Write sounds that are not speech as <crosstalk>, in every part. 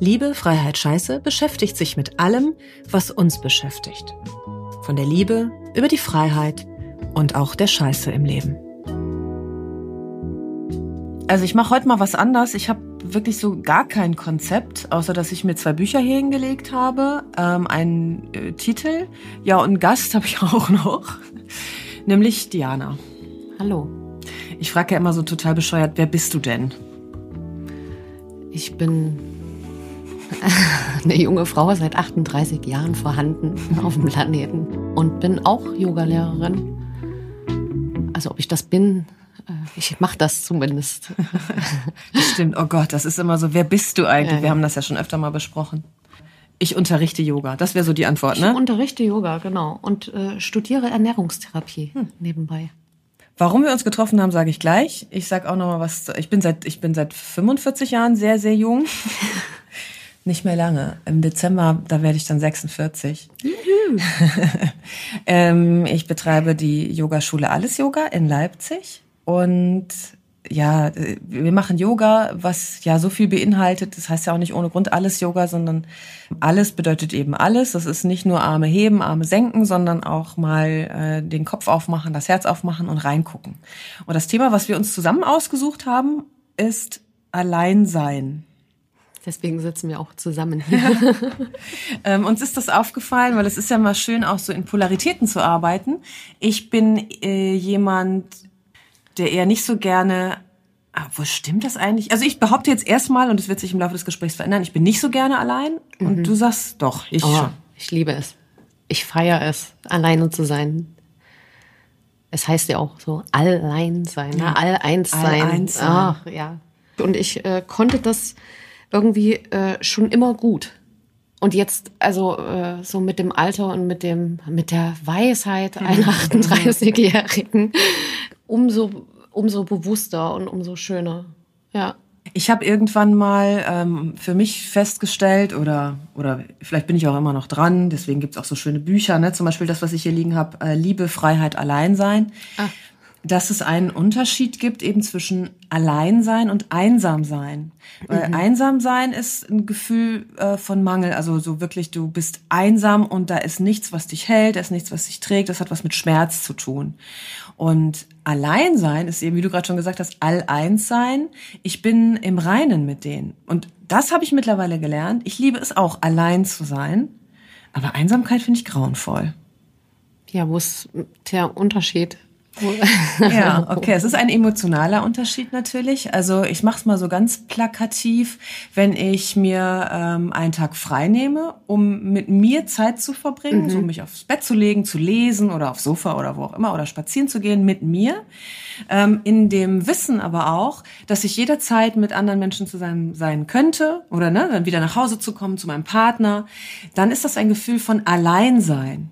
Liebe, Freiheit, Scheiße beschäftigt sich mit allem, was uns beschäftigt. Von der Liebe über die Freiheit und auch der Scheiße im Leben. Also ich mache heute mal was anders. Ich habe wirklich so gar kein Konzept, außer dass ich mir zwei Bücher hier hingelegt habe, ähm, einen äh, Titel, ja und einen Gast habe ich <laughs> auch noch, nämlich Diana. Hallo. Ich frage ja immer so total bescheuert, wer bist du denn? Ich bin <laughs> eine junge Frau seit 38 Jahren vorhanden auf dem Planeten und bin auch Yogalehrerin. Also ob ich das bin, äh, ich mache das zumindest. <laughs> Stimmt, oh Gott, das ist immer so, wer bist du eigentlich? Ja, ja. Wir haben das ja schon öfter mal besprochen. Ich unterrichte Yoga, das wäre so die Antwort, ne? Ich unterrichte Yoga, genau. Und äh, studiere Ernährungstherapie hm. nebenbei. Warum wir uns getroffen haben, sage ich gleich. Ich sag auch noch mal was. Ich bin seit ich bin seit 45 Jahren sehr sehr jung. <laughs> Nicht mehr lange. Im Dezember, da werde ich dann 46. <laughs> ähm, ich betreibe die Yogaschule Alles Yoga in Leipzig und ja, wir machen Yoga, was ja so viel beinhaltet. Das heißt ja auch nicht ohne Grund alles Yoga, sondern alles bedeutet eben alles. Das ist nicht nur Arme heben, Arme senken, sondern auch mal äh, den Kopf aufmachen, das Herz aufmachen und reingucken. Und das Thema, was wir uns zusammen ausgesucht haben, ist Alleinsein. Deswegen sitzen wir auch zusammen <laughs> hier. ähm, uns ist das aufgefallen, weil es ist ja mal schön, auch so in Polaritäten zu arbeiten. Ich bin äh, jemand, der eher nicht so gerne Ah, wo stimmt das eigentlich? Also ich behaupte jetzt erstmal, und es wird sich im Laufe des Gesprächs verändern, ich bin nicht so gerne allein. Mhm. Und du sagst doch, ich oh, schon. Ich liebe es. Ich feiere es, alleine zu sein. Es heißt ja auch so, allein sein, ne? ja. ne? all eins sein. All eins sein. Ach, ja. Und ich äh, konnte das irgendwie äh, schon immer gut. Und jetzt, also äh, so mit dem Alter und mit dem, mit der Weisheit einer <laughs> 38-Jährigen, umso, umso bewusster und umso schöner. Ja. Ich habe irgendwann mal ähm, für mich festgestellt, oder, oder vielleicht bin ich auch immer noch dran, deswegen gibt's auch so schöne Bücher, ne? zum Beispiel das, was ich hier liegen habe, äh, Liebe, Freiheit, Alleinsein. Ah. Dass es einen Unterschied gibt eben zwischen Alleinsein und Einsamsein. Weil mhm. Einsamsein ist ein Gefühl äh, von Mangel, also so wirklich, du bist einsam und da ist nichts, was dich hält, da ist nichts, was dich trägt, das hat was mit Schmerz zu tun. Und Alleinsein ist eben, wie du gerade schon gesagt hast, all-eins sein. Ich bin im Reinen mit denen. Und das habe ich mittlerweile gelernt. Ich liebe es auch, allein zu sein. Aber Einsamkeit finde ich grauenvoll. Ja, wo ist der Unterschied? Ja, okay. Es ist ein emotionaler Unterschied natürlich. Also ich mache es mal so ganz plakativ, wenn ich mir ähm, einen Tag frei nehme, um mit mir Zeit zu verbringen, mhm. so mich aufs Bett zu legen, zu lesen oder aufs Sofa oder wo auch immer oder spazieren zu gehen mit mir. Ähm, in dem Wissen aber auch, dass ich jederzeit mit anderen Menschen zusammen sein könnte oder ne, dann wieder nach Hause zu kommen zu meinem Partner, dann ist das ein Gefühl von Alleinsein.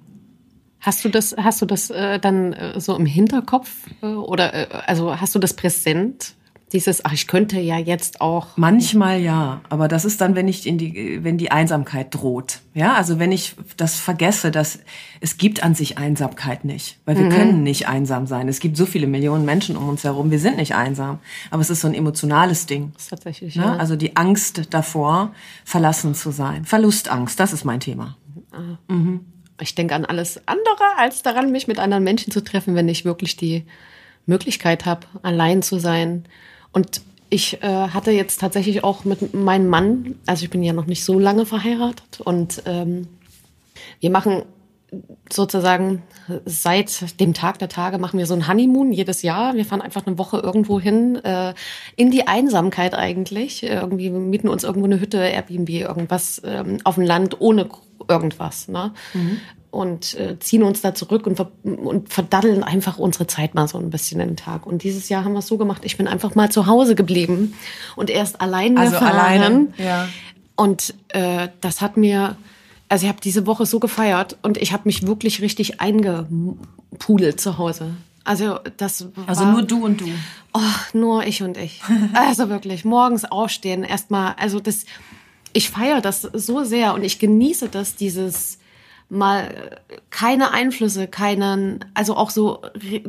Hast du das, hast du das äh, dann äh, so im Hinterkopf äh, oder äh, also hast du das präsent? Dieses, ach, ich könnte ja jetzt auch. Manchmal ja, aber das ist dann, wenn ich in die, wenn die Einsamkeit droht. Ja, also wenn ich das vergesse, dass es gibt an sich Einsamkeit nicht, weil wir mhm. können nicht einsam sein. Es gibt so viele Millionen Menschen um uns herum, wir sind nicht einsam, aber es ist so ein emotionales Ding. Das ist tatsächlich. Ne? Ja. Also die Angst davor, verlassen zu sein, Verlustangst, das ist mein Thema. Ah. Mhm ich denke an alles andere, als daran, mich mit anderen Menschen zu treffen, wenn ich wirklich die Möglichkeit habe, allein zu sein. Und ich äh, hatte jetzt tatsächlich auch mit meinem Mann, also ich bin ja noch nicht so lange verheiratet und ähm, wir machen sozusagen seit dem Tag der Tage machen wir so ein Honeymoon jedes Jahr. Wir fahren einfach eine Woche irgendwo hin, äh, in die Einsamkeit eigentlich. Irgendwie mieten uns irgendwo eine Hütte, Airbnb, irgendwas ähm, auf dem Land ohne irgendwas. Ne? Mhm. Und äh, ziehen uns da zurück und, ver und verdaddeln einfach unsere Zeit mal so ein bisschen in den Tag. Und dieses Jahr haben wir es so gemacht, ich bin einfach mal zu Hause geblieben und erst allein also fahren. Alleine, ja Und äh, das hat mir, also ich habe diese Woche so gefeiert und ich habe mich wirklich richtig eingepudelt zu Hause. Also das war, Also nur du und du. Oh, nur ich und ich. <laughs> Also wirklich, morgens aufstehen, erstmal, also das, ich feiere das so sehr und ich genieße das, dieses mal keine Einflüsse, keinen, also auch so,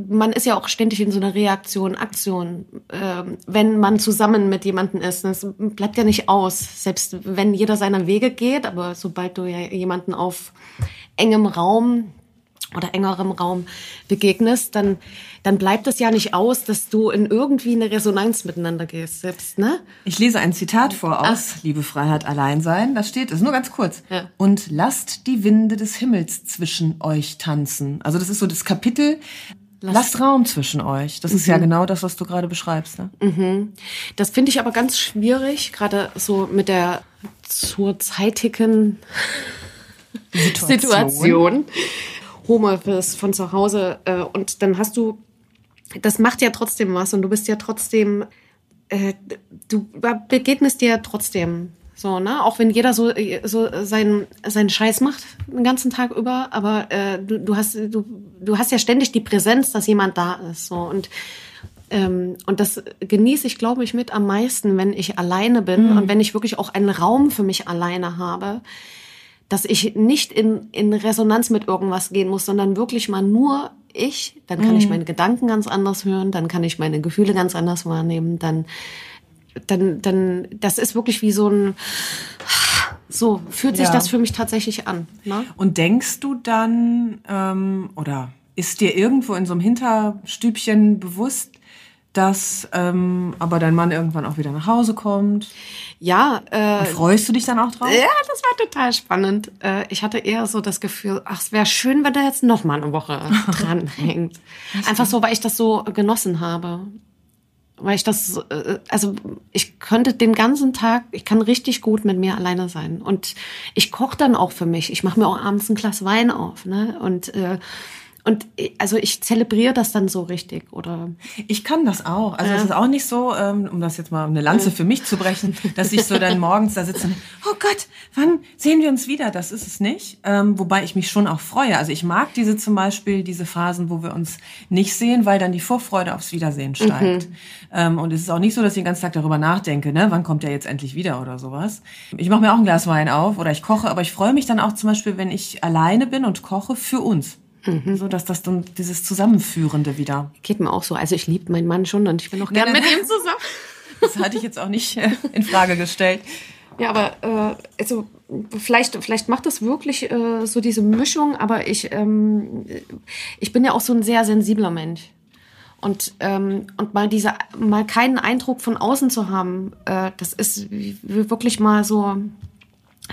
man ist ja auch ständig in so einer Reaktion, Aktion, ähm, wenn man zusammen mit jemandem ist. Das bleibt ja nicht aus, selbst wenn jeder seiner Wege geht, aber sobald du ja jemanden auf engem Raum oder engerem Raum begegnest, dann, dann bleibt es ja nicht aus, dass du in irgendwie eine Resonanz miteinander gehst, selbst, ne? Ich lese ein Zitat vor aus Ach. Liebe Freiheit allein sein. Da steht, ist nur ganz kurz. Ja. Und lasst die Winde des Himmels zwischen euch tanzen. Also das ist so das Kapitel, Lasst, Lasst Raum zwischen euch. Das mhm. ist ja mhm. genau das, was du gerade beschreibst. Ne? Mhm. Das finde ich aber ganz schwierig, gerade so mit der zurzeitigen Situation. Situation. Homeoffice von zu Hause äh, und dann hast du, das macht ja trotzdem was und du bist ja trotzdem, äh, du begegnest dir trotzdem so, ne? Auch wenn jeder so, so seinen, seinen Scheiß macht den ganzen Tag über, aber äh, du, du, hast, du, du hast ja ständig die Präsenz, dass jemand da ist. So. Und, ähm, und das genieße ich, glaube ich, mit am meisten, wenn ich alleine bin mhm. und wenn ich wirklich auch einen Raum für mich alleine habe dass ich nicht in, in Resonanz mit irgendwas gehen muss, sondern wirklich mal nur ich, dann kann mhm. ich meine Gedanken ganz anders hören, dann kann ich meine Gefühle ganz anders wahrnehmen, dann, dann, dann, das ist wirklich wie so ein, so fühlt sich ja. das für mich tatsächlich an. Ne? Und denkst du dann, ähm, oder ist dir irgendwo in so einem Hinterstübchen bewusst, dass ähm, aber dein Mann irgendwann auch wieder nach Hause kommt? Ja. Äh, Und freust du dich dann auch drauf? Ja, das war total spannend. Äh, ich hatte eher so das Gefühl, ach, es wäre schön, wenn er jetzt noch mal eine Woche <laughs> dranhängt. Einfach so, weil ich das so genossen habe. Weil ich das, äh, also ich könnte den ganzen Tag, ich kann richtig gut mit mir alleine sein. Und ich koche dann auch für mich. Ich mache mir auch abends ein Glas Wein auf. Ne? Und äh, und also ich zelebriere das dann so richtig, oder? Ich kann das auch. Also ja. es ist auch nicht so, ähm, um das jetzt mal eine Lanze für mich zu brechen, dass ich so dann morgens da sitze und oh Gott, wann sehen wir uns wieder? Das ist es nicht. Ähm, wobei ich mich schon auch freue. Also ich mag diese zum Beispiel, diese Phasen, wo wir uns nicht sehen, weil dann die Vorfreude aufs Wiedersehen steigt. Mhm. Ähm, und es ist auch nicht so, dass ich den ganzen Tag darüber nachdenke, ne, wann kommt der jetzt endlich wieder oder sowas. Ich mache mir auch ein Glas Wein auf oder ich koche, aber ich freue mich dann auch zum Beispiel, wenn ich alleine bin und koche für uns. Mhm. So dass das dann dieses Zusammenführende wieder. Geht mir auch so. Also ich liebe meinen Mann schon und ich bin auch gerne mit ihm zusammen. <laughs> Das hatte ich jetzt auch nicht äh, in Frage gestellt. Ja, aber äh, also vielleicht, vielleicht macht das wirklich äh, so diese Mischung, aber ich, ähm, ich bin ja auch so ein sehr sensibler Mensch. Und, ähm, und mal diese, mal keinen Eindruck von außen zu haben, äh, das ist wirklich mal so,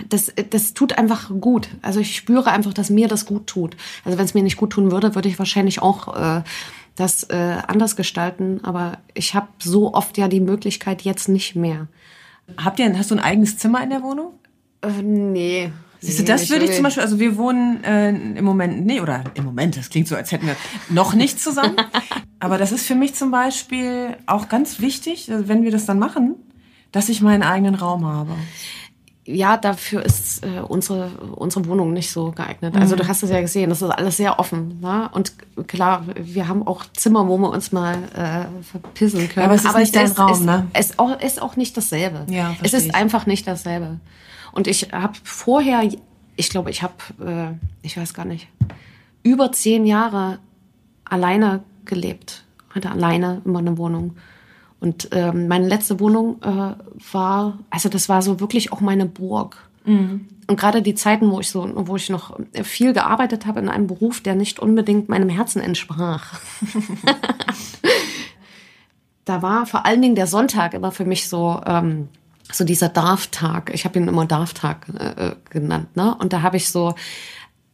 das, das tut einfach gut. Also ich spüre einfach, dass mir das gut tut. Also wenn es mir nicht gut tun würde, würde ich wahrscheinlich auch äh, das äh, anders gestalten. Aber ich habe so oft ja die Möglichkeit jetzt nicht mehr. Habt ihr, hast du ein eigenes Zimmer in der Wohnung? Äh, nee. Siehst du, das würde ich zum Beispiel, also wir wohnen äh, im Moment, nee, oder im Moment, das klingt so, als hätten wir noch nicht zusammen. <laughs> Aber das ist für mich zum Beispiel auch ganz wichtig, wenn wir das dann machen, dass ich meinen eigenen Raum habe ja, dafür ist äh, unsere, unsere Wohnung nicht so geeignet. Also du mhm. hast es ja gesehen, das ist alles sehr offen. Ne? Und klar, wir haben auch Zimmer, wo wir uns mal äh, verpissen können. Aber es ist Aber nicht dein Raum, ist, ne? Es ist auch, ist auch nicht dasselbe. Ja, es ist ich. einfach nicht dasselbe. Und ich habe vorher, ich glaube, ich habe, äh, ich weiß gar nicht, über zehn Jahre alleine gelebt. Hatte alleine immer eine Wohnung. Und ähm, meine letzte Wohnung äh, war, also das war so wirklich auch meine Burg. Mhm. Und gerade die Zeiten, wo ich so, wo ich noch viel gearbeitet habe in einem Beruf, der nicht unbedingt meinem Herzen entsprach. <laughs> da war vor allen Dingen der Sonntag immer für mich so, ähm, so dieser Darf-Tag. Ich habe ihn immer Darf-Tag äh, genannt. Ne? Und da habe ich so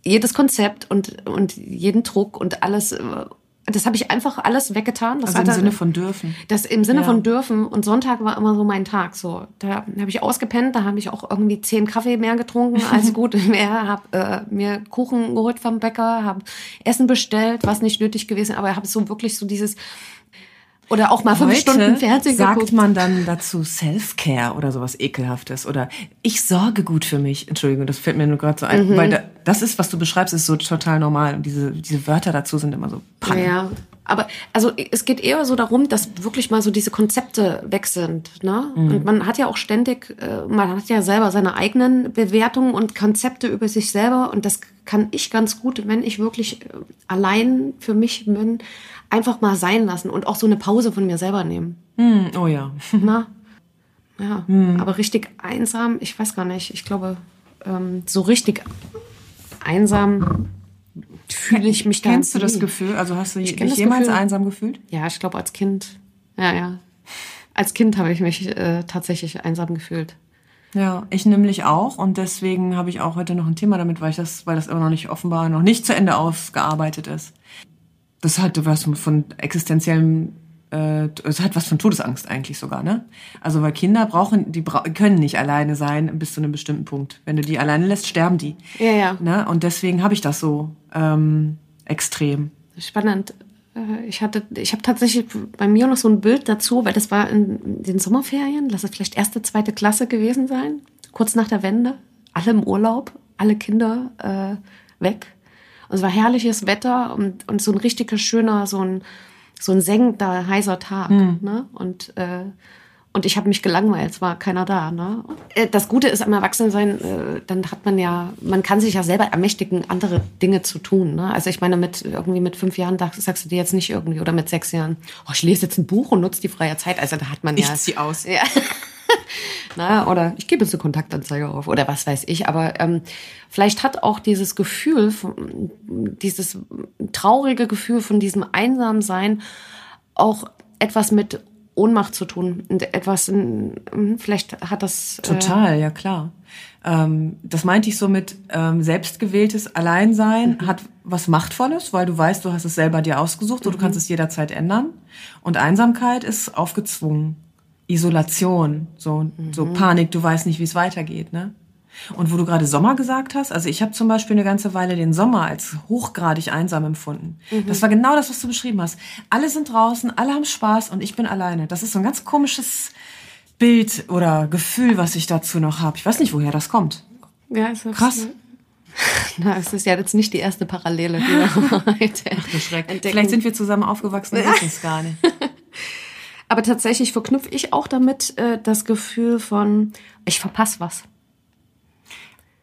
jedes Konzept und, und jeden Druck und alles äh, das habe ich einfach alles weggetan. Das also im Sinne von dürfen. Das im Sinne ja. von dürfen. Und Sonntag war immer so mein Tag. So, da habe ich ausgepennt, da habe ich auch irgendwie zehn Kaffee mehr getrunken als <laughs> gut mehr. Habe äh, mir Kuchen geholt vom Bäcker, habe Essen bestellt, was nicht nötig gewesen, aber habe so wirklich so dieses Oder auch mal fünf Heute Stunden Fernsehen sagt geguckt. man dann dazu Self-Care oder sowas ekelhaftes oder ich sorge gut für mich. Entschuldigung, das fällt mir nur gerade so ein, Mhm. weil da, das ist, was du beschreibst, ist so total normal und diese diese Wörter dazu sind immer so Panne. Ja, aber also es geht eher so darum, dass wirklich mal so diese Konzepte weg sind. Ne? Und man hat ja auch ständig, äh, man hat ja selber seine eigenen Bewertungen und Konzepte über sich selber und das kann ich ganz gut, wenn ich wirklich äh, allein für mich bin, einfach mal sein lassen und auch so eine Pause von mir selber nehmen. Hm, oh ja. Na? <laughs> Ja, aber richtig einsam, ich weiß gar nicht. Ich glaube, ähm, so richtig einsam fühle ich mich da Kennst du das. Gefühl? Also hast du dich jemals Gefühl. einsam gefühlt? Ja, ich glaube als Kind. Ja, ja. Als Kind habe ich mich äh, tatsächlich einsam gefühlt. Ja, ich nämlich auch und deswegen habe ich auch heute noch ein Thema damit, weil ich das, weil das immer noch nicht offenbar noch nicht zu Ende ausgearbeitet ist. Das hat was von existenziellem, äh, es hat was von Todesangst eigentlich sogar, ne? Also weil Kinder brauchen, die bra können nicht alleine sein bis zu einem bestimmten Punkt. Wenn du die alleine lässt, sterben die. Ja, ja. Ne? Und deswegen habe ich das so ähm, extrem. Spannend. Äh, Ich hatte, ich habe tatsächlich bei mir noch so ein Bild dazu, weil das war in den Sommerferien, lass es vielleicht erste, zweite Klasse gewesen sein, kurz nach der Wende, alle im Urlaub, alle Kinder äh, weg. Und es war herrliches Wetter und, und so ein richtiger schöner, so ein, so ein sengender, heißer Tag. Ne? Und, äh, und ich habe mich gelangweilt, es war keiner da. Ne? Äh, Das Gute ist am Erwachsensein, äh, dann hat man ja, man kann sich ja selber ermächtigen, andere Dinge zu tun. Ne? Also ich meine, mit irgendwie mit fünf Jahren sagst du dir jetzt nicht irgendwie, oder mit sechs Jahren, oh, ich lese jetzt ein Buch und nutze die freie Zeit. Also da hat man ja. Ich zieh aus. Ja. <laughs> Na, oder ich gebe jetzt eine Kontaktanzeige auf oder was weiß ich. Aber ähm, vielleicht hat auch dieses Gefühl, von, dieses traurige Gefühl von diesem Einsamsein auch etwas mit Ohnmacht zu tun. Und etwas, ähm, vielleicht hat das. Äh, Total, ja klar. Ähm, das meinte ich so mit ähm, selbstgewähltes Alleinsein hat was Machtvolles, weil du weißt, du hast es selber dir ausgesucht und du kannst es jederzeit ändern. Und Einsamkeit ist aufgezwungen. Isolation, so, so Panik, du weißt nicht, wie es weitergeht, ne? Und wo du gerade Sommer gesagt hast, also ich habe zum Beispiel eine ganze Weile den Sommer als hochgradig einsam empfunden. Das war genau das, was du beschrieben hast. Alle sind draußen, alle haben Spaß und ich bin alleine. Das ist so ein ganz komisches Bild oder Gefühl, was ich dazu noch habe. Ich weiß nicht, woher das kommt. Ja, ist Krass. <laughs> Na, es ist ja jetzt nicht die erste Parallele, die wir <laughs> heute entdecken. Vielleicht sind wir zusammen aufgewachsen und wissen es gar nicht. <laughs> Aber tatsächlich verknüpfe ich auch damit äh, das Gefühl von, ich verpasse was.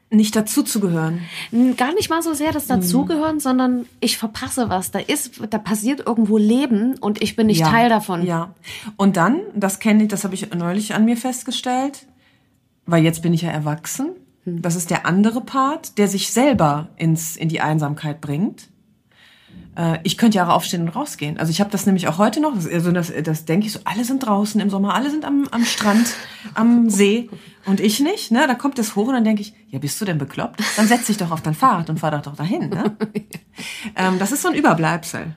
Nicht dazu zu gehören. N- Gar nicht mal so sehr das Dazugehören, sondern ich verpasse was. Da ist, da passiert irgendwo Leben und ich bin nicht Ja, Teil davon. Ja. Und dann, das kenne ich, das habe ich neulich an mir festgestellt, weil jetzt bin ich ja erwachsen. Hm. Das ist der andere Part, der sich selber ins, in die Einsamkeit bringt. Äh, Ich könnte ja auch aufstehen und rausgehen. Also ich habe das nämlich auch heute noch. Das, also das, das denke ich so, alle sind draußen im Sommer, alle sind am, am Strand, am See und ich nicht. Ne? Da kommt das hoch und dann denke ich, ja, bist du denn bekloppt? Dann setz dich doch auf dein Fahrrad und fahr doch doch dahin. Ne? <laughs> ähm, das ist so ein Überbleibsel.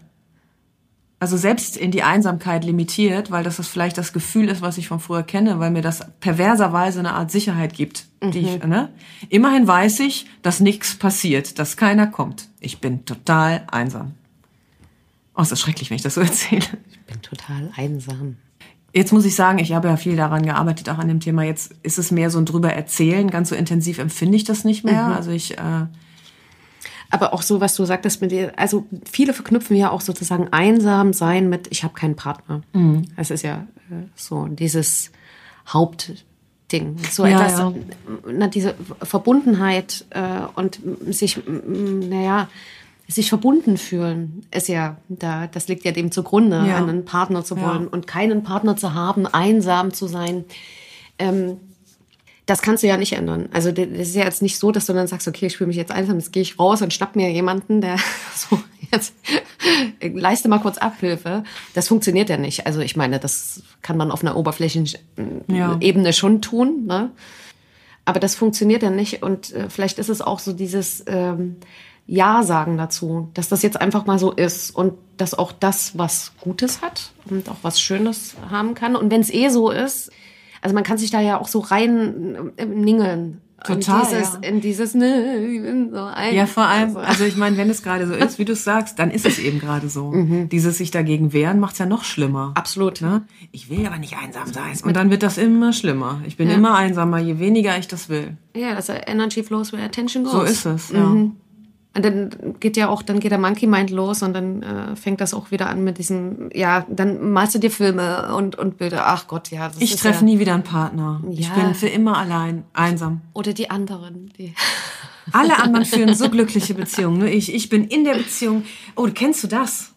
Also selbst in die Einsamkeit limitiert, weil das das vielleicht das Gefühl ist, was ich von früher kenne, weil mir das perverserweise eine Art Sicherheit gibt. Die ich, ne? Immerhin weiß ich, dass nichts passiert, dass keiner kommt. Ich bin total einsam. Oh, ist das schrecklich, wenn ich das so <laughs> erzähle. Ich bin total einsam. Jetzt muss ich sagen, ich habe ja viel daran gearbeitet, auch an dem Thema. Jetzt ist es mehr so ein drüber erzählen. Ganz so intensiv empfinde ich das nicht mehr. Also ich, äh, Aber auch so, was du sagtest mit dir, also viele verknüpfen ja auch sozusagen einsam sein mit, ich habe keinen Partner. Das ist ja äh, so dieses Hauptding. So Ja, etwas, ja. na, diese Verbundenheit äh, und sich, naja, sich verbunden fühlen, ist ja, da, das liegt ja dem zugrunde, Ja. einen Partner zu Ja. wollen und keinen Partner zu haben, einsam zu sein. Ähm, das kannst du ja nicht ändern. Also das ist ja jetzt nicht so, dass du dann sagst, okay, ich fühle mich jetzt einsam, jetzt gehe ich raus und schnapp mir jemanden, der <laughs> so jetzt leiste mal kurz Abhilfe. Das funktioniert ja nicht. Also ich meine, das kann man auf einer oberflächlichen Ja. Ebene schon tun, ne? Aber das funktioniert ja nicht. Und äh, vielleicht ist es auch so dieses ähm, Ja sagen dazu, dass das jetzt einfach mal so ist und dass auch das was Gutes hat und auch was Schönes haben kann. Und wenn es eh so ist, also man kann sich da ja auch so rein äh, ningeln. Total, In dieses, ja. in dieses, ne, ich bin so ein. Ja, vor allem, Also, also ich meine, wenn es gerade so ist, wie du es sagst, dann ist es eben gerade so. Dieses sich dagegen wehren macht's ja noch schlimmer. absolut. Ne? Ich will aber nicht einsam sein. Und dann wird das immer schlimmer. Ich bin immer einsamer, je weniger ich das will. Ja, das ist Energy flows where attention goes. So ist es, ja. Und dann geht ja auch, dann geht der Monkey Mind los und dann äh, fängt das auch wieder an mit diesem, ja, dann malst du dir Filme und, und Bilder. Ach Gott, ja. Das Ich treffe ja, nie wieder einen Partner. Ich Ja. bin für immer allein, einsam. Oder die anderen. Die, <laughs> Alle anderen führen so glückliche Beziehungen. Nur ich, ich bin in der Beziehung. Oh, kennst du das?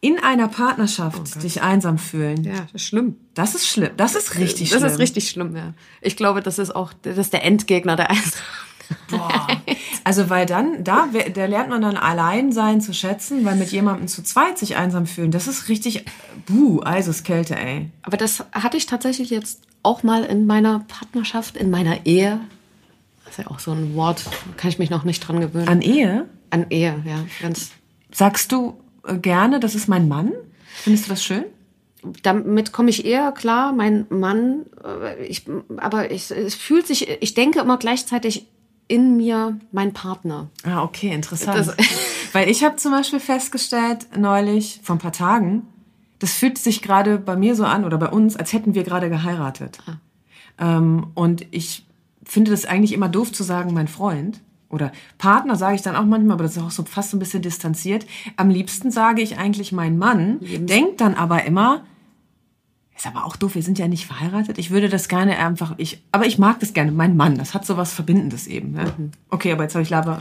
In einer Partnerschaft dich einsam fühlen. ja, das ist schlimm. Das ist schlimm. Das ist richtig das schlimm. ist richtig schlimm, ja. Ich glaube, das ist auch, das ist der Endgegner der Einsamkeit. Boah. <laughs> Also weil dann, da, da lernt man dann Alleinsein zu schätzen, weil mit jemandem zu zweit sich einsam fühlen, das ist richtig, buh, Eiseskälte, ey. Aber das hatte ich tatsächlich jetzt auch mal in meiner Partnerschaft, in meiner Ehe. Das ist ja auch so ein Wort, kann ich mich noch nicht dran gewöhnen. An Ehe? An Ehe, ja. Ganz, Sagst du äh, gerne, das ist mein Mann? Findest du das schön? damit komme ich eher klar, mein Mann, äh, ich, aber ich, es fühlt sich, ich denke immer gleichzeitig in mir mein Partner. Ah, okay, interessant. Das- <laughs> Weil ich habe zum Beispiel festgestellt, neulich, vor ein paar Tagen, das fühlt sich gerade bei mir so an oder bei uns, als hätten wir gerade geheiratet. Ähm, und ich finde das eigentlich immer doof zu sagen, mein Freund. Oder Partner sage ich dann auch manchmal, aber das ist auch so fast so ein bisschen distanziert. Am liebsten sage ich eigentlich mein Mann, denkt dann aber immer, ist aber auch doof, wir sind ja nicht verheiratet. Ich würde das gerne einfach, ich, aber ich mag das gerne, mein Mann, das hat so was Verbindendes eben. Ne? Okay, aber jetzt habe ich Laber.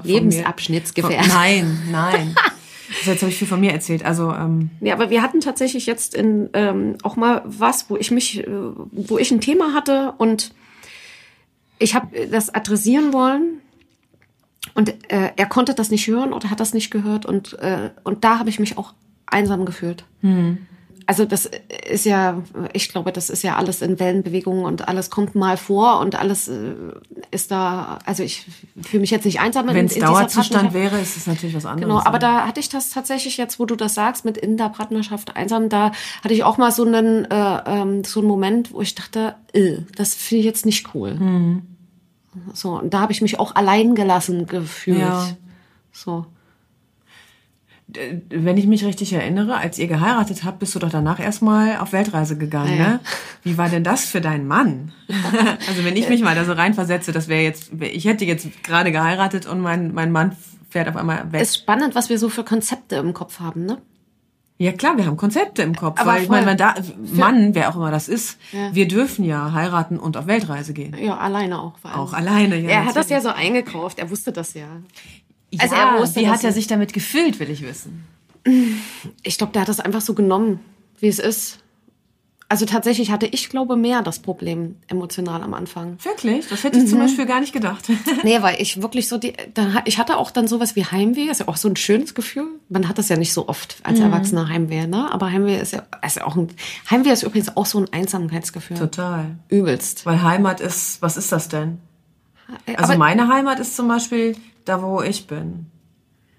Von- Nein, <laughs> nein. Also jetzt habe ich viel von mir erzählt. Also, ähm, Ja, aber wir hatten tatsächlich jetzt in, ähm, auch mal was, wo ich mich, äh, wo ich ein Thema hatte und ich habe das adressieren wollen und äh, er konnte das nicht hören oder hat das nicht gehört und, äh, und da habe ich mich auch einsam gefühlt. Also das ist ja, ich glaube, das ist ja alles in Wellenbewegungen und alles kommt mal vor und alles äh, ist da, also ich fühle mich jetzt nicht einsam in, wenn es Dauerzustand Partnerschaft. wäre, ist es natürlich was anderes. Genau, aber da hatte ich das tatsächlich jetzt, wo du das sagst, mit in der Partnerschaft einsam, da hatte ich auch mal so einen, äh, ähm, so einen Moment, wo ich dachte, äh, das finde ich jetzt nicht cool. Mhm. So, und da habe ich mich auch allein gelassen gefühlt. Ja. So. Wenn ich mich richtig erinnere, als ihr geheiratet habt, bist du doch danach erstmal auf Weltreise gegangen, Ja, ne? Wie war denn das für deinen Mann? <laughs> also wenn ich mich mal da so reinversetze, das wäre jetzt, ich hätte jetzt gerade geheiratet und mein, mein Mann fährt auf einmal weg. Ist spannend, was wir so für Konzepte im Kopf haben, ne? Ja klar, wir haben Konzepte im Kopf, Aber weil ich meine, da, Mann, wer auch immer das ist, Ja. wir dürfen ja heiraten und auf Weltreise gehen. Ja, alleine auch. Vor allem. Auch alleine, ja. Er hat das ja so eingekauft, er wusste das ja. Ja, Also er wusste, wie hat er sich damit gefühlt, will ich wissen. Ich glaube, der hat das einfach so genommen, wie es ist. Also tatsächlich hatte ich, glaube mehr das Problem emotional am Anfang. Wirklich? Das hätte ich Mhm. zum Beispiel gar nicht gedacht. <laughs> Nee, weil ich wirklich so die, ha- ich hatte auch dann sowas wie Heimweh, ist ja auch so ein schönes Gefühl. Man hat das ja nicht so oft als Erwachsener Heimweh, ne? Aber Heimweh ist ja, ist ja auch ein, Heimweh ist übrigens auch so ein Einsamkeitsgefühl. Total. Übelst. Weil Heimat ist, was ist das denn? Also Aber- meine Heimat ist zum Beispiel da, wo ich bin.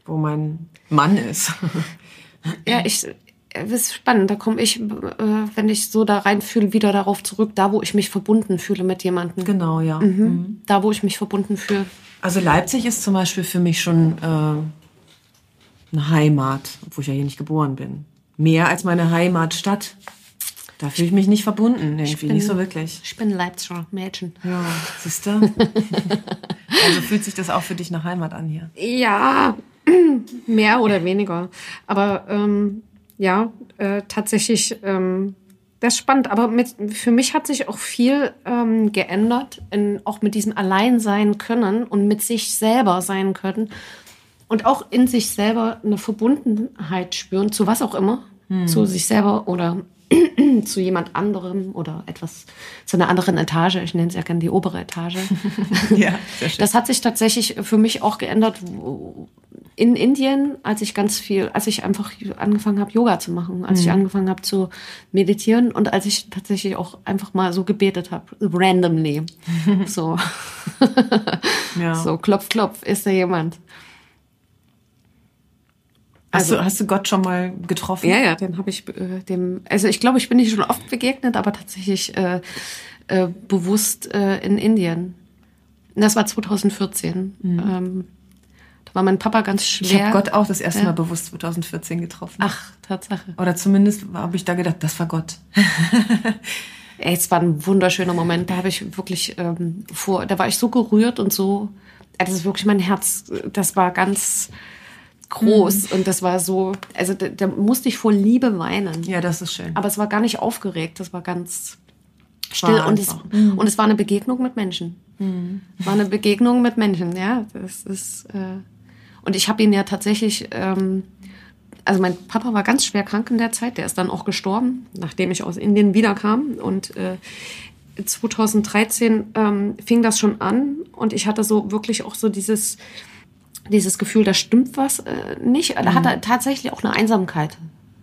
Wo mein Mann ist. Ja, ich, es ist spannend. Da komme ich, äh, wenn ich so da reinfühle, wieder darauf zurück, da, wo ich mich verbunden fühle mit jemandem. genau, ja. Mhm. Da, wo ich mich verbunden fühle. Also Leipzig ist zum Beispiel für mich schon äh, eine Heimat, obwohl ich ja hier nicht geboren bin. Mehr als meine Heimatstadt. Da fühle ich mich nicht verbunden, irgendwie, bin- nicht so wirklich. Ich bin Leipziger Mädchen. Ja, siehst du? <laughs> also fühlt sich das auch für dich nach Heimat an hier. Ja, <clears throat> mehr oder weniger. Aber ähm, ja, äh, tatsächlich, ähm, das ist spannend. Aber mit, für mich hat sich auch viel ähm, geändert, in, auch mit diesem Allein sein können und mit sich selber sein können. Und auch in sich selber eine Verbundenheit spüren, zu was auch immer. Zu sich selber oder <clears throat> zu jemand anderem oder etwas, zu einer anderen Etage. Ich nenne es ja gerne die obere Etage. <laughs> Ja, sehr <laughs> schön. Das hat sich tatsächlich für mich auch geändert in Indien, als ich ganz viel, als ich einfach angefangen habe, Yoga zu machen, als Mhm. ich angefangen habe zu meditieren und als ich tatsächlich auch einfach mal so gebetet habe, randomly. <laughs> so, Ja. so klopf, klopf, ist da jemand? Hast, Also- du, hast du Gott schon mal getroffen? Ja, ja, den habe ich äh, dem, also ich glaube, ich bin nicht schon oft begegnet, aber tatsächlich äh, äh, bewusst äh, in Indien. Das war 2014. Mhm. Ähm, da war mein Papa ganz schwer. Ich habe Gott auch das erste ja. Mal bewusst 2014 getroffen. Ach, Tatsache. Oder zumindest habe ich da gedacht, das war Gott. <laughs> Ey, es war ein wunderschöner Moment. Da habe ich wirklich ähm, vor, da war ich so gerührt und so. Das ist wirklich mein Herz. Das war ganz groß mhm. und das war so, also da, da, musste ich vor Liebe weinen. Ja, das ist schön. Aber es war gar nicht aufgeregt, das war ganz still und es, mhm. und es war eine Begegnung mit Menschen. Mhm. War eine Begegnung mit Menschen, ja. Das ist äh, und ich habe ihn ja tatsächlich, ähm, also mein Papa war ganz schwer krank in der Zeit, der ist dann auch gestorben, nachdem ich aus Indien wiederkam und äh, 2013 ähm, fing das schon an und ich hatte so wirklich auch so dieses dieses Gefühl, da stimmt was äh, nicht. Da hat er mhm. tatsächlich auch eine Einsamkeit.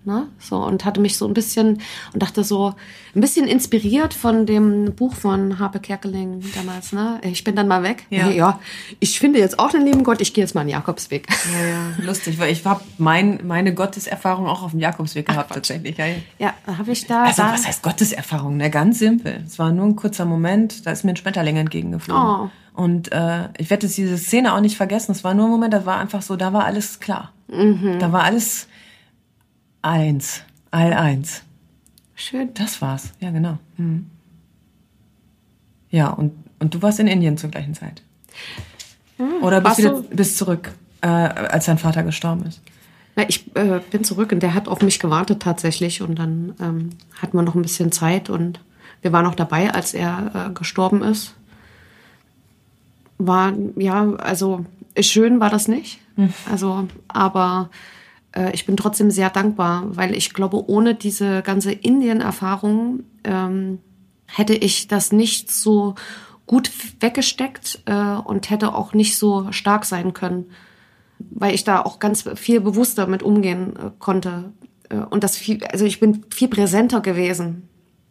Ne? So, und hatte mich so ein bisschen und dachte so, ein bisschen inspiriert von dem Buch von Harpe Kerkeling damals, ne? Ich bin dann mal weg. Ja, ja ich finde jetzt auch den lieben Gott, ich gehe jetzt mal einen Jakobsweg. Ja, ja, lustig, weil ich habe mein, meine Gotteserfahrung auch auf dem Jakobsweg gehabt, Ach, tatsächlich. Ja, ja habe ich da. Also, da, was heißt Gotteserfahrung? Ne? Ganz simpel. Es war nur ein kurzer Moment, da ist mir ein Schmetterling entgegengeflogen. Oh. Und äh, ich werde diese Szene auch nicht vergessen. Es war nur ein Moment, da war einfach so, da war alles klar. Mhm. Da war alles eins, all eins. Schön. Das war's, ja genau. Mhm. Ja, und, und du warst in Indien zur gleichen Zeit. Mhm. Oder bist du bist zurück, äh, als dein Vater gestorben ist? Na, ich äh, bin zurück und der hat auf mich gewartet tatsächlich. Und dann ähm, hatten wir noch ein bisschen Zeit und wir waren noch dabei, als er äh, gestorben ist war, ja, also schön war das nicht. Hm. Also, aber äh, ich bin trotzdem sehr dankbar, weil ich glaube, ohne diese ganze Indien-Erfahrung ähm, hätte ich das nicht so gut weggesteckt äh, und hätte auch nicht so stark sein können, weil ich da auch ganz viel bewusster mit umgehen äh, konnte. Äh, und das viel, also ich bin viel präsenter gewesen,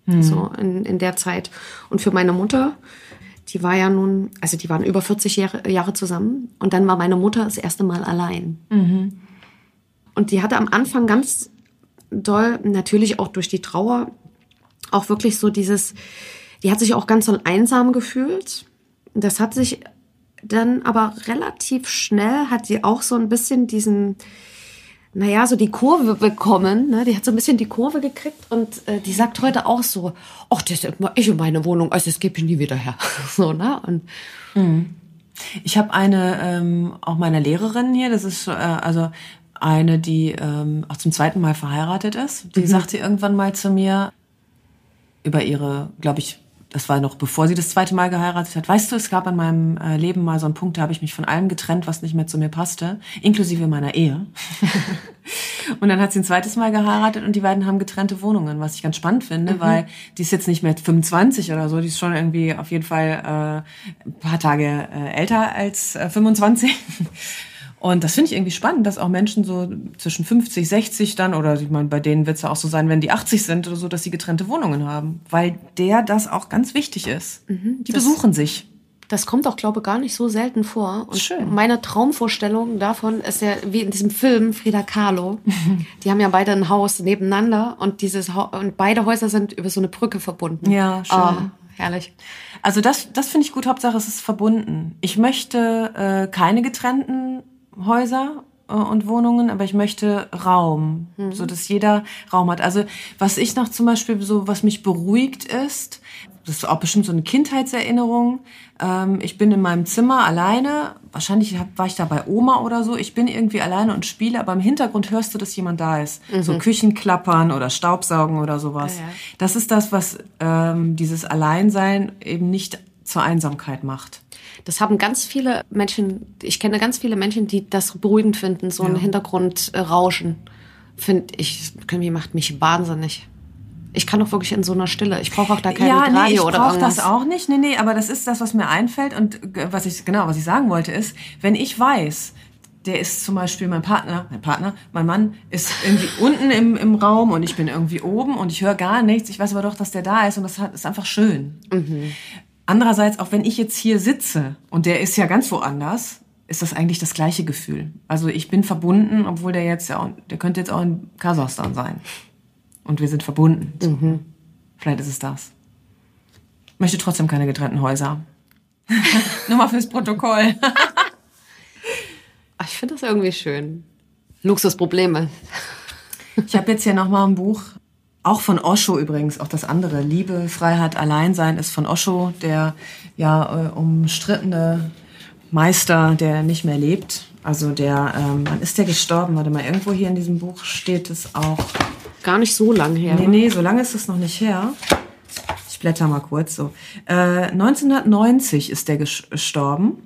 hm. so in, in der Zeit. Und für meine Mutter, die war ja nun, also die waren über 40 Jahre, Jahre zusammen und dann war meine Mutter das erste Mal allein. Mhm. Und die hatte am Anfang ganz doll, natürlich auch durch die Trauer, auch wirklich so dieses, die hat sich auch ganz so einsam gefühlt. Das hat sich dann aber relativ schnell, hat sie auch so ein bisschen diesen, naja, so die Kurve bekommen. Ne? Die hat so ein bisschen die Kurve gekriegt und äh, die sagt heute auch so, ach, das ist ich in meine Wohnung, also das gebe ich nie wieder her. <laughs> so, ne? Und, mhm. Ich habe eine, ähm, auch meine Lehrerin hier, das ist äh, also eine, die ähm, auch zum zweiten Mal verheiratet ist. Die mhm. sagte irgendwann mal zu mir über ihre, glaube ich, das war noch bevor sie das zweite Mal geheiratet hat. Weißt du, es gab in meinem äh, Leben mal so einen Punkt, da habe ich mich von allem getrennt, was nicht mehr zu mir passte, inklusive meiner Ehe. <laughs> und dann hat sie ein zweites Mal geheiratet und die beiden haben getrennte Wohnungen, was ich ganz spannend finde, mhm. weil die ist jetzt nicht mehr 25 oder so, die ist schon irgendwie auf jeden Fall äh, ein paar Tage äh, älter als äh, 25. Und das finde ich irgendwie spannend, dass auch Menschen so zwischen 50, 60 dann, oder ich meine, bei denen wird es ja auch so sein, wenn die 80 sind oder so, dass sie getrennte Wohnungen haben. Weil der das auch ganz wichtig ist. Mhm, die besuchen sich. Das kommt auch, glaube ich, gar nicht so selten vor. Und Schön. meine Traumvorstellung davon ist ja wie in diesem Film Frida Kahlo. <laughs> Die haben ja beide ein Haus nebeneinander und dieses ha und beide Häuser sind über so eine Brücke verbunden. Ja, schön. Oh, herrlich. Also das, das finde ich gut. Hauptsache, es ist verbunden. Ich möchte äh, keine getrennten Häuser äh, und Wohnungen, aber ich möchte Raum, mhm. so dass jeder Raum hat. Also was ich noch zum Beispiel so, was mich beruhigt ist, das ist auch bestimmt so eine Kindheitserinnerung. Ähm, ich bin in meinem Zimmer alleine. Wahrscheinlich war ich da bei Oma oder so. Ich bin irgendwie alleine und spiele, aber im Hintergrund hörst du, dass jemand da ist. Mhm. So Küchenklappern oder Staubsaugen oder sowas. Ja, ja. Das ist das, was ähm, dieses Alleinsein eben nicht zur Einsamkeit macht. Das haben ganz viele Menschen, ich kenne ganz viele Menschen, die das beruhigend finden, so ein Hintergrundrauschen. Finde ich, irgendwie macht mich wahnsinnig. Ich kann doch wirklich in so einer Stille. Ich brauche auch da kein ja, Radio nee, ich oder brauche das auch nicht. Nee, nee, aber das ist das, was mir einfällt und was ich genau, was ich sagen wollte ist, wenn ich weiß, der ist zum Beispiel mein Partner, mein Partner, mein Mann ist irgendwie <laughs> unten im, im Raum und ich bin irgendwie oben und ich höre gar nichts. Ich weiß aber doch, dass der da ist und das ist einfach schön. Mhm. Andererseits, auch wenn ich jetzt hier sitze und der ist ja ganz woanders, ist das eigentlich das gleiche Gefühl. Also ich bin verbunden, obwohl der jetzt ja, der könnte jetzt auch in Kasachstan sein. Und wir sind verbunden. Mhm. Vielleicht ist es das. möchte trotzdem keine getrennten Häuser. <laughs> Nur mal fürs Protokoll. ich finde das irgendwie schön. Luxusprobleme. Ich habe jetzt hier nochmal ein Buch, auch von Osho übrigens, auch das andere. Liebe, Freiheit, Alleinsein ist von Osho, der ja äh, umstrittene Meister, der nicht mehr lebt. Also der, ähm, wann ist der gestorben? Warte mal, irgendwo hier in diesem Buch steht es auch. Gar nicht so lange her. Nee, nee, so lange ist es noch nicht her. Ich blätter mal kurz so. Äh, 1990 ist der gestorben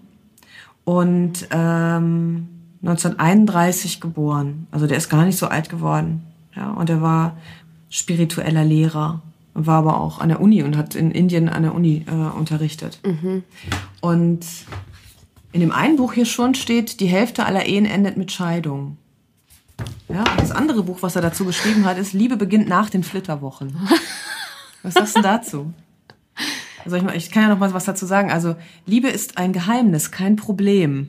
und ähm, 1931 geboren. Also der ist gar nicht so alt geworden. Ja, und er war spiritueller Lehrer, war aber auch an der Uni und hat in Indien an der Uni äh, unterrichtet. Mhm. Und in dem einen Buch hier schon steht, die Hälfte aller Ehen endet mit Scheidung. Ja, und das andere Buch, was er dazu geschrieben hat, ist Liebe beginnt nach den Flitterwochen. <laughs> Was sagst du dazu? Also ich, ich kann ja noch mal was dazu sagen. Also Liebe ist ein Geheimnis, kein Problem.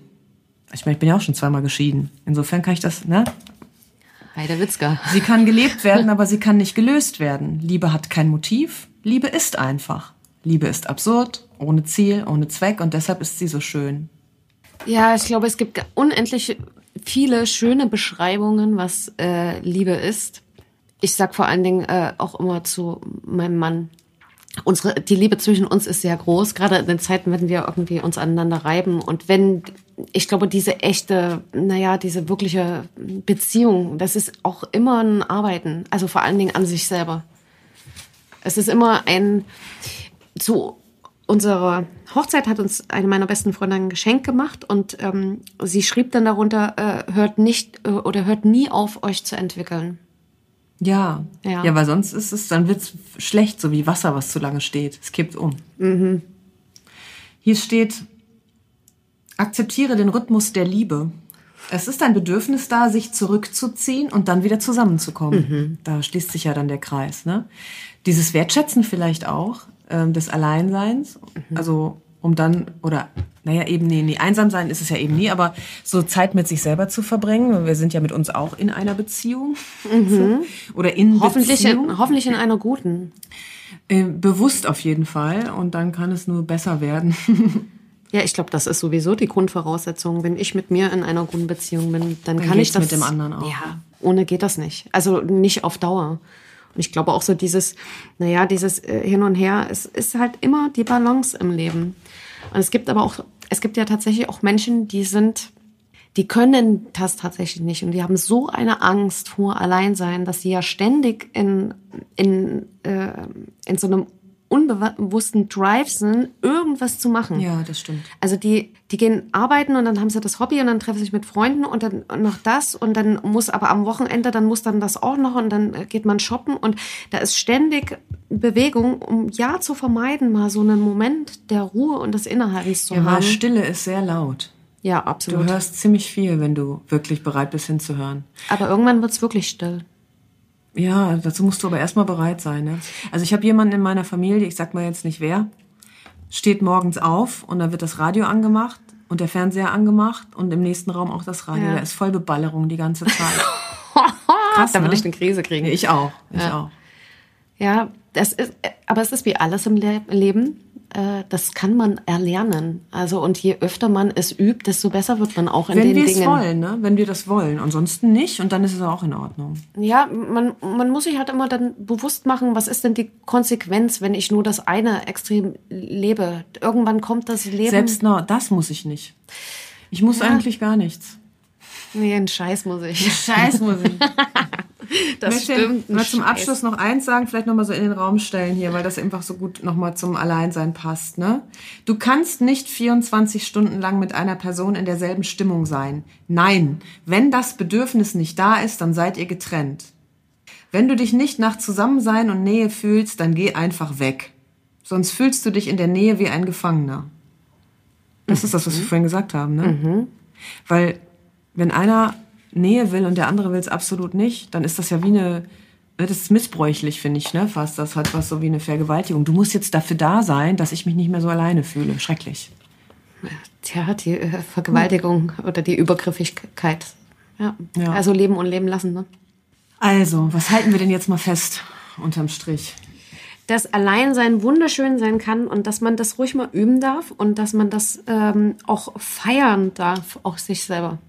Ich meine, ich bin ja auch schon zweimal geschieden. Insofern kann ich das, ne? Witzka. Sie kann gelebt werden, aber sie kann nicht gelöst werden. Liebe hat kein Motiv. Liebe ist einfach. Liebe ist absurd, ohne Ziel, ohne Zweck und deshalb ist sie so schön. Ja, ich glaube, es gibt unendlich viele schöne Beschreibungen, was äh, Liebe ist. Ich sag vor allen Dingen äh, auch immer zu meinem Mann, unsere, die Liebe zwischen uns ist sehr groß, gerade in den Zeiten, wenn wir irgendwie uns aneinander reiben. Und wenn, ich glaube, diese echte, naja, diese wirkliche Beziehung, das ist auch immer ein Arbeiten, also vor allen Dingen an sich selber. Es ist immer ein, zu unserer Hochzeit hat uns eine meiner besten Freundinnen ein Geschenk gemacht und ähm, sie schrieb dann darunter, äh, hört nicht äh, oder hört nie auf, euch zu entwickeln. Ja. ja. Ja, weil sonst ist es, dann wird's schlecht, so wie Wasser, was zu lange steht. Es kippt um. Mhm. Hier steht, akzeptiere den Rhythmus der Liebe. Es ist ein Bedürfnis da, sich zurückzuziehen und dann wieder zusammenzukommen. Mhm. Da schließt sich ja dann der Kreis. Ne? Dieses Wertschätzen vielleicht auch ähm, des Alleinseins. Mhm. Also um dann, oder naja, eben, nee, nee, einsam sein ist es ja eben nie, aber so Zeit mit sich selber zu verbringen. Wir sind ja mit uns auch in einer Beziehung. Mhm. <laughs> Oder in hoffentlich Beziehung. In, hoffentlich in einer guten. Äh, bewusst auf jeden Fall. Und dann kann es nur besser werden. <laughs> ja, ich glaube, das ist sowieso die Grundvoraussetzung. Wenn ich mit mir in einer guten Beziehung bin, dann, dann kann ich das. mit dem anderen auch. Ja, ohne geht das nicht. Also nicht auf Dauer. Und ich glaube auch so dieses, naja, dieses äh, Hin und Her, es ist halt immer die Balance im Leben. Und es gibt aber auch, es gibt ja tatsächlich auch Menschen, die sind, die können das tatsächlich nicht und die haben so eine Angst vor Alleinsein, dass sie ja ständig in, in, äh, in so einem unbewussten Drive sind, irgendwas zu machen. Ja, das stimmt. Also die, die gehen arbeiten und dann haben sie das Hobby und dann treffen sie sich mit Freunden und dann noch das und dann muss aber am Wochenende, dann muss dann das auch noch und dann geht man shoppen und da ist ständig Bewegung, um ja zu vermeiden, mal so einen Moment der Ruhe und des Innehaltens zu ja, haben. Ja, Stille ist sehr laut. Ja, absolut. Du hörst ziemlich viel, wenn du wirklich bereit bist hinzuhören. Aber irgendwann wird's wirklich still. Ja, dazu musst du aber erstmal bereit sein. Ne? Also ich habe jemanden in meiner Familie, ich sag mal jetzt nicht wer, steht morgens auf und dann wird das Radio angemacht und der Fernseher angemacht und im nächsten Raum auch das Radio. Ja. Da ist voll Beballerung die ganze Zeit. <laughs> Krass, da würde ne? ich eine Krise kriegen. Ich auch, ich ja. auch. Ja, das ist, aber es ist wie alles im Le Leben äh, das kann man erlernen. Also und je öfter man es übt, desto besser wird man auch in Wenn den Dingen. Wenn wir es wollen, ne? Wenn wir das wollen. Ansonsten nicht und dann ist es auch in Ordnung. Ja, man, man muss sich halt immer dann bewusst machen, was ist denn die Konsequenz, wenn ich nur das eine extrem lebe. Irgendwann kommt das Leben. Selbst noch, das muss ich nicht. Ich muss ja. eigentlich gar nichts. Nee, einen Scheiß muss ich. Einen Scheiß muss ich. <laughs> <laughs> das ich möchte stimmt. Mal zum Abschluss noch eins sagen, vielleicht nochmal so in den Raum stellen hier, weil das einfach so gut nochmal zum Alleinsein passt. Ne? Du kannst nicht 24 Stunden lang mit einer Person in derselben Stimmung sein. Nein, wenn das Bedürfnis nicht da ist, dann seid ihr getrennt. Wenn du dich nicht nach Zusammensein und Nähe fühlst, dann geh einfach weg. Sonst fühlst du dich in der Nähe wie ein Gefangener. Das mhm. ist das, was wir vorhin gesagt haben. Ne? Mhm. Weil wenn einer Nähe will und der andere will es absolut nicht, dann ist das ja wie eine, das ist missbräuchlich, finde ich, ne? Fast. Das hat was so wie eine Vergewaltigung. Du musst jetzt dafür da sein, dass ich mich nicht mehr so alleine fühle. Schrecklich. Tja, die äh, Vergewaltigung hm. oder die Übergriffigkeit. Ja. ja. Also leben und leben lassen, ne? Also, was halten wir denn jetzt mal fest unterm Strich? dass Alleinsein wunderschön sein kann und dass man das ruhig mal üben darf und dass man das ähm, auch feiern darf, auch sich selber.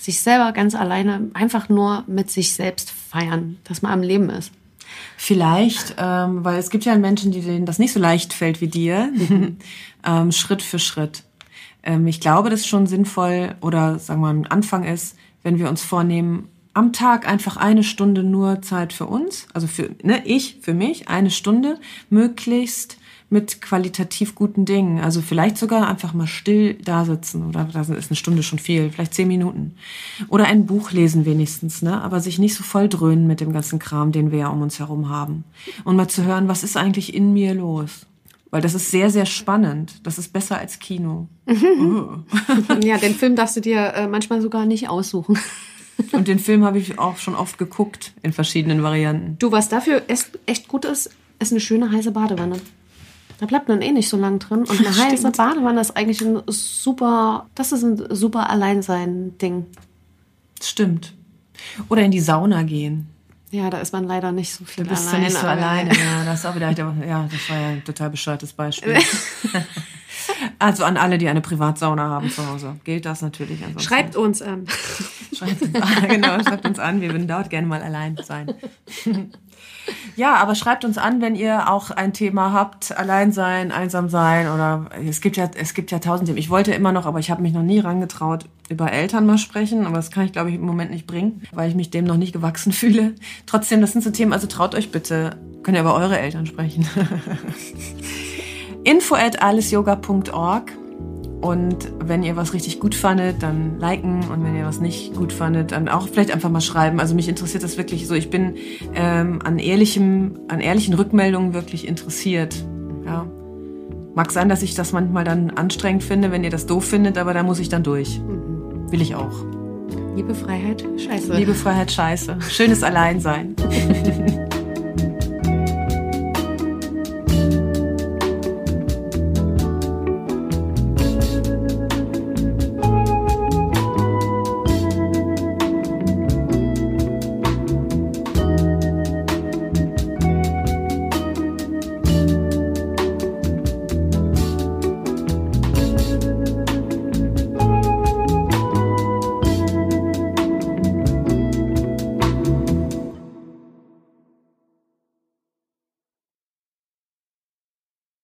Sich selber ganz alleine einfach nur mit sich selbst feiern, dass man am Leben ist. Vielleicht, ähm, weil es gibt ja Menschen, die denen das nicht so leicht fällt wie dir, <laughs> ähm, Schritt für Schritt. Ähm, ich glaube, das ist schon sinnvoll oder sagen wir mal, ein Anfang ist, wenn wir uns vornehmen, am Tag einfach eine Stunde nur Zeit für uns, also für ne, ich, für mich, eine Stunde, möglichst mit qualitativ guten Dingen. Also vielleicht sogar einfach mal still da sitzen oder da ist eine Stunde schon viel, vielleicht zehn Minuten. Oder ein Buch lesen wenigstens, ne? Aber sich nicht so voll dröhnen mit dem ganzen Kram, den wir ja um uns herum haben. Und mal zu hören, was ist eigentlich in mir los? Weil das ist sehr, sehr spannend. Das ist besser als Kino. <laughs> ja, den Film darfst du dir äh, manchmal sogar nicht aussuchen. <laughs> Und den Film habe ich auch schon oft geguckt in verschiedenen Varianten. Du, was dafür echt gut ist, ist eine schöne heiße Badewanne. Da bleibt man eh nicht so lang drin. Und eine <laughs> heiße Badewanne ist eigentlich ein super, das ist ein super Alleinsein-Ding. Stimmt. Oder in die Sauna gehen. Ja, da ist man leider nicht so viel da bist alleine. Du nicht so alleine. Ja, das ist auch wieder, ja, das war ja ein total bescheuertes Beispiel. <laughs> also an alle, die eine Privatsauna haben zu Hause, gilt das natürlich. Ansonsten. Schreibt uns an. Schreibt uns an, <laughs> genau, schreibt uns an. Wir würden dort gerne mal allein sein. Ja, aber schreibt uns an, wenn ihr auch ein Thema habt, allein sein, einsam sein oder es gibt ja es gibt ja tausend Themen. Ich wollte immer noch, aber ich habe mich noch nie rangetraut, über Eltern mal sprechen, aber das kann ich glaube ich im Moment nicht bringen, weil ich mich dem noch nicht gewachsen <laughs> fühle. Trotzdem, das sind so Themen, also traut euch bitte, könnt ihr über eure Eltern sprechen. <laughs> Info at allesyoga.org und wenn ihr was richtig gut fandet, dann liken. Und wenn ihr was nicht gut fandet, dann auch vielleicht einfach mal schreiben. Also mich interessiert das wirklich so. Ich bin ähm, an ehrlichem, an ehrlichen Rückmeldungen wirklich interessiert. Ja. Mag sein, dass ich das manchmal dann anstrengend finde, wenn ihr das doof findet, aber da muss ich dann durch. Mhm. Will ich auch. Liebe Freiheit, scheiße. Liebe Freiheit, scheiße. Schönes Alleinsein. <laughs>